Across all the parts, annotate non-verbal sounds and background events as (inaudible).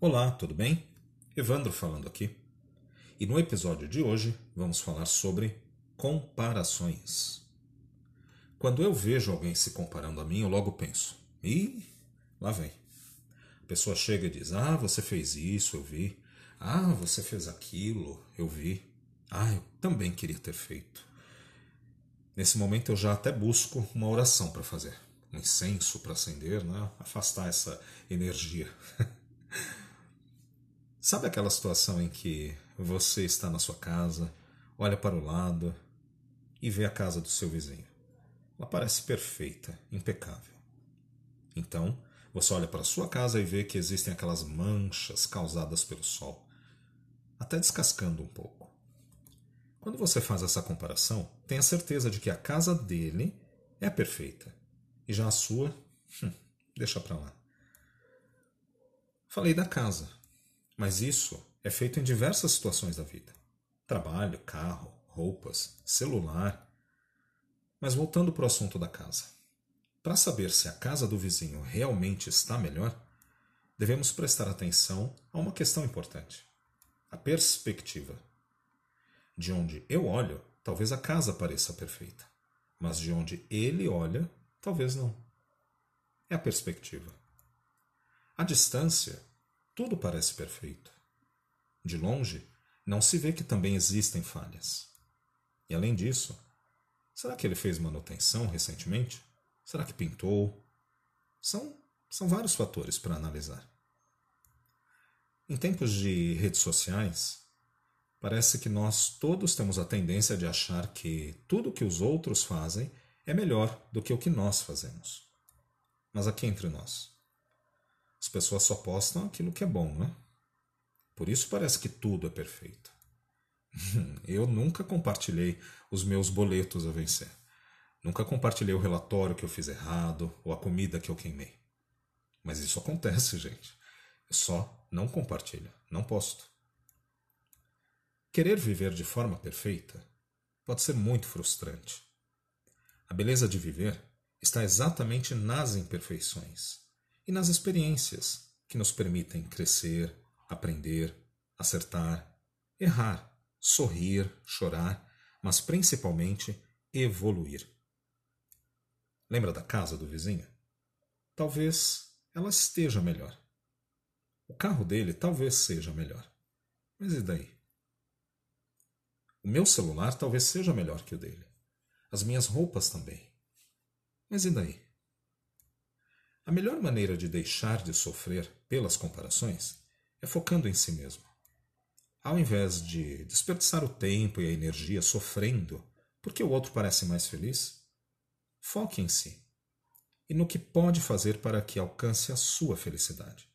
Olá, tudo bem? Evandro falando aqui. E no episódio de hoje vamos falar sobre comparações. Quando eu vejo alguém se comparando a mim, eu logo penso: ih, lá vem. A pessoa chega e diz: ah, você fez isso, eu vi. Ah, você fez aquilo, eu vi. Ah, eu também queria ter feito. Nesse momento eu já até busco uma oração para fazer, um incenso para acender, né? afastar essa energia. (laughs) Sabe aquela situação em que você está na sua casa, olha para o lado e vê a casa do seu vizinho? Ela parece perfeita, impecável. Então, você olha para a sua casa e vê que existem aquelas manchas causadas pelo sol, até descascando um pouco. Quando você faz essa comparação, tenha certeza de que a casa dele é perfeita e já a sua, hum, deixa para lá. Falei da casa, mas isso é feito em diversas situações da vida: trabalho, carro, roupas, celular. Mas voltando para o assunto da casa. Para saber se a casa do vizinho realmente está melhor, devemos prestar atenção a uma questão importante: a perspectiva. De onde eu olho, talvez a casa pareça perfeita, mas de onde ele olha, talvez não. É a perspectiva. A distância tudo parece perfeito. De longe, não se vê que também existem falhas. E além disso, será que ele fez manutenção recentemente? Será que pintou? São, são vários fatores para analisar. Em tempos de redes sociais, parece que nós todos temos a tendência de achar que tudo que os outros fazem é melhor do que o que nós fazemos. Mas aqui entre nós, as pessoas só postam aquilo que é bom, né? Por isso parece que tudo é perfeito. (laughs) Eu nunca compartilhei os meus boletos a vencer. Nunca compartilhei o relatório que eu fiz errado ou a comida que eu queimei. Mas isso acontece, gente. Eu só não compartilho, não posto. Querer viver de forma perfeita pode ser muito frustrante. A beleza de viver está exatamente nas imperfeições e nas experiências que nos permitem crescer, aprender, acertar, errar, sorrir, chorar, mas principalmente evoluir. Lembra da casa do vizinho? Talvez ela esteja melhor. O carro dele talvez seja melhor. Mas e daí? O meu celular talvez seja melhor que o dele. As minhas roupas também. Mas e daí? A melhor maneira de deixar de sofrer pelas comparações é focando em si mesmo. Ao invés de desperdiçar o tempo e a energia sofrendo porque o outro parece mais feliz, foque em si e no que pode fazer para que alcance a sua felicidade,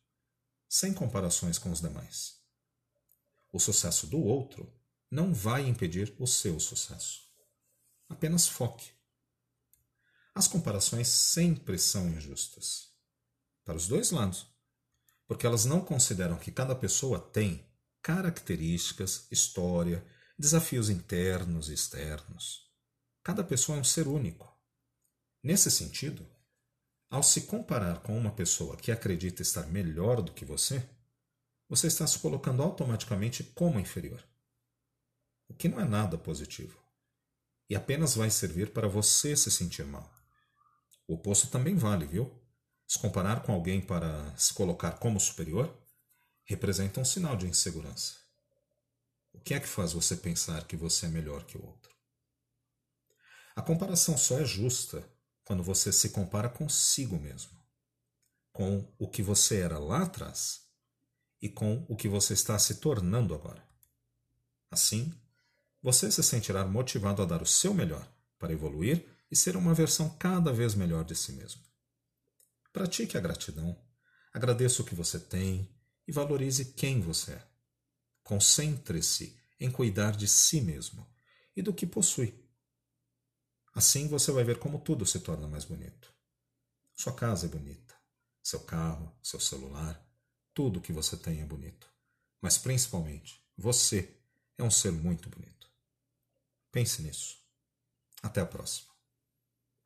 sem comparações com os demais. O sucesso do outro não vai impedir o seu sucesso. Apenas foque as comparações sempre são injustas. Para os dois lados. Porque elas não consideram que cada pessoa tem características, história, desafios internos e externos. Cada pessoa é um ser único. Nesse sentido, ao se comparar com uma pessoa que acredita estar melhor do que você, você está se colocando automaticamente como inferior. O que não é nada positivo. E apenas vai servir para você se sentir mal. O oposto também vale, viu? Se comparar com alguém para se colocar como superior, representa um sinal de insegurança. O que é que faz você pensar que você é melhor que o outro? A comparação só é justa quando você se compara consigo mesmo, com o que você era lá atrás e com o que você está se tornando agora. Assim, você se sentirá motivado a dar o seu melhor para evoluir e ser uma versão cada vez melhor de si mesmo. Pratique a gratidão, agradeça o que você tem e valorize quem você é. Concentre-se em cuidar de si mesmo e do que possui. Assim você vai ver como tudo se torna mais bonito. Sua casa é bonita, seu carro, seu celular, tudo que você tem é bonito. Mas principalmente, você é um ser muito bonito. Pense nisso. Até a próxima.